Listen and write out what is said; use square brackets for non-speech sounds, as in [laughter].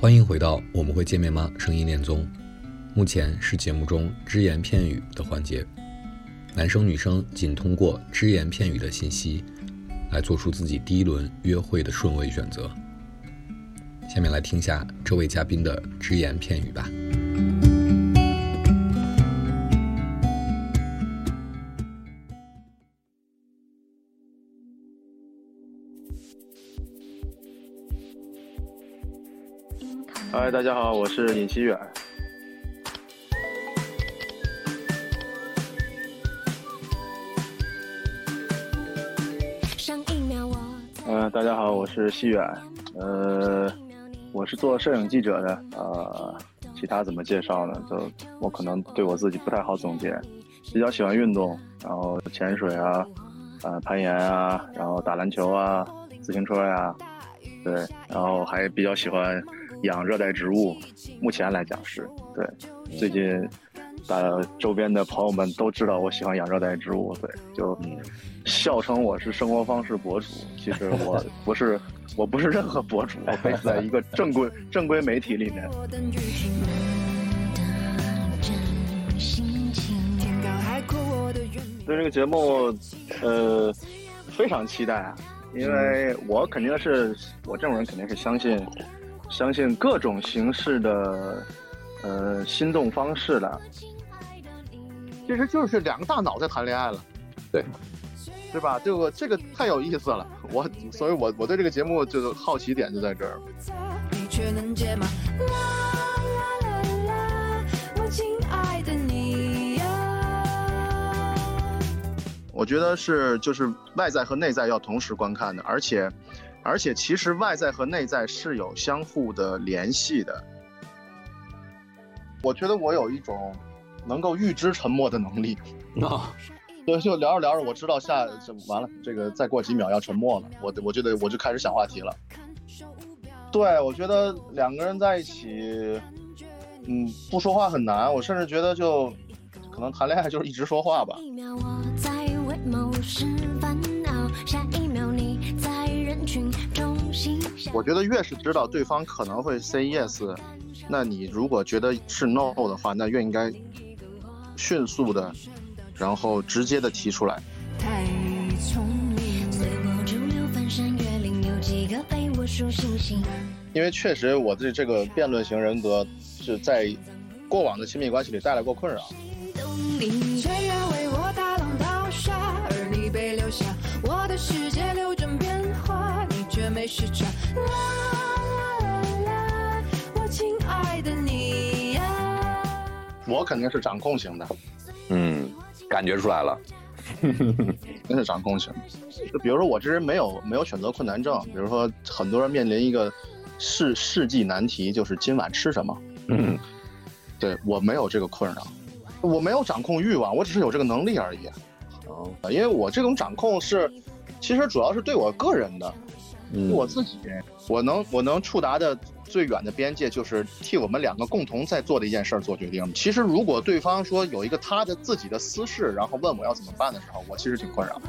欢迎回到我们会见面吗？声音恋综，目前是节目中只言片语的环节，男生女生仅通过只言片语的信息来做出自己第一轮约会的顺位选择。下面来听下这位嘉宾的只言片语吧。嗨，大家好，我是尹希远。嗯，大家好，我是希远。呃，我是做摄影记者的。呃，其他怎么介绍呢？就我可能对我自己不太好总结。比较喜欢运动，然后潜水啊，呃，攀岩啊，然后打篮球啊，自行车呀，对，然后还比较喜欢。养热带植物，目前来讲是对。最近，把周边的朋友们都知道我喜欢养热带植物，对，就笑称我是生活方式博主。其实我 [laughs] 不是，我不是任何博主，我被在一个正规正规媒体里面。对这个节目，呃，非常期待啊，因为我肯定是我这种人肯定是相信。相信各种形式的，呃，心动方式的，其实就是两个大脑在谈恋爱了，对，对吧？这个这个太有意思了，我所以，我我对这个节目就是好奇点就在这儿。我觉得是就是外在和内在要同时观看的，而且。而且其实外在和内在是有相互的联系的。我觉得我有一种能够预知沉默的能力啊，对，就聊着聊着，我知道下就完了，这个再过几秒要沉默了，我我就得我就开始想话题了。对，我觉得两个人在一起，嗯，不说话很难，我甚至觉得就可能谈恋爱就是一直说话吧。我觉得越是知道对方可能会 say yes，那你如果觉得是 no 的话，那越应该迅速的，然后直接的提出来。因为确实我对这个辩论型人格是在过往的亲密关系里带来过困扰。我肯定是掌控型的，嗯，感觉出来了，[laughs] 真是掌控型。就比如说我这人没有没有选择困难症，比如说很多人面临一个世世纪难题，就是今晚吃什么。嗯，对我没有这个困扰，我没有掌控欲望，我只是有这个能力而已。哦，因为我这种掌控是，其实主要是对我个人的。我自己，我能我能触达的最远的边界，就是替我们两个共同在做的一件事做决定。其实，如果对方说有一个他的自己的私事，然后问我要怎么办的时候，我其实挺困扰。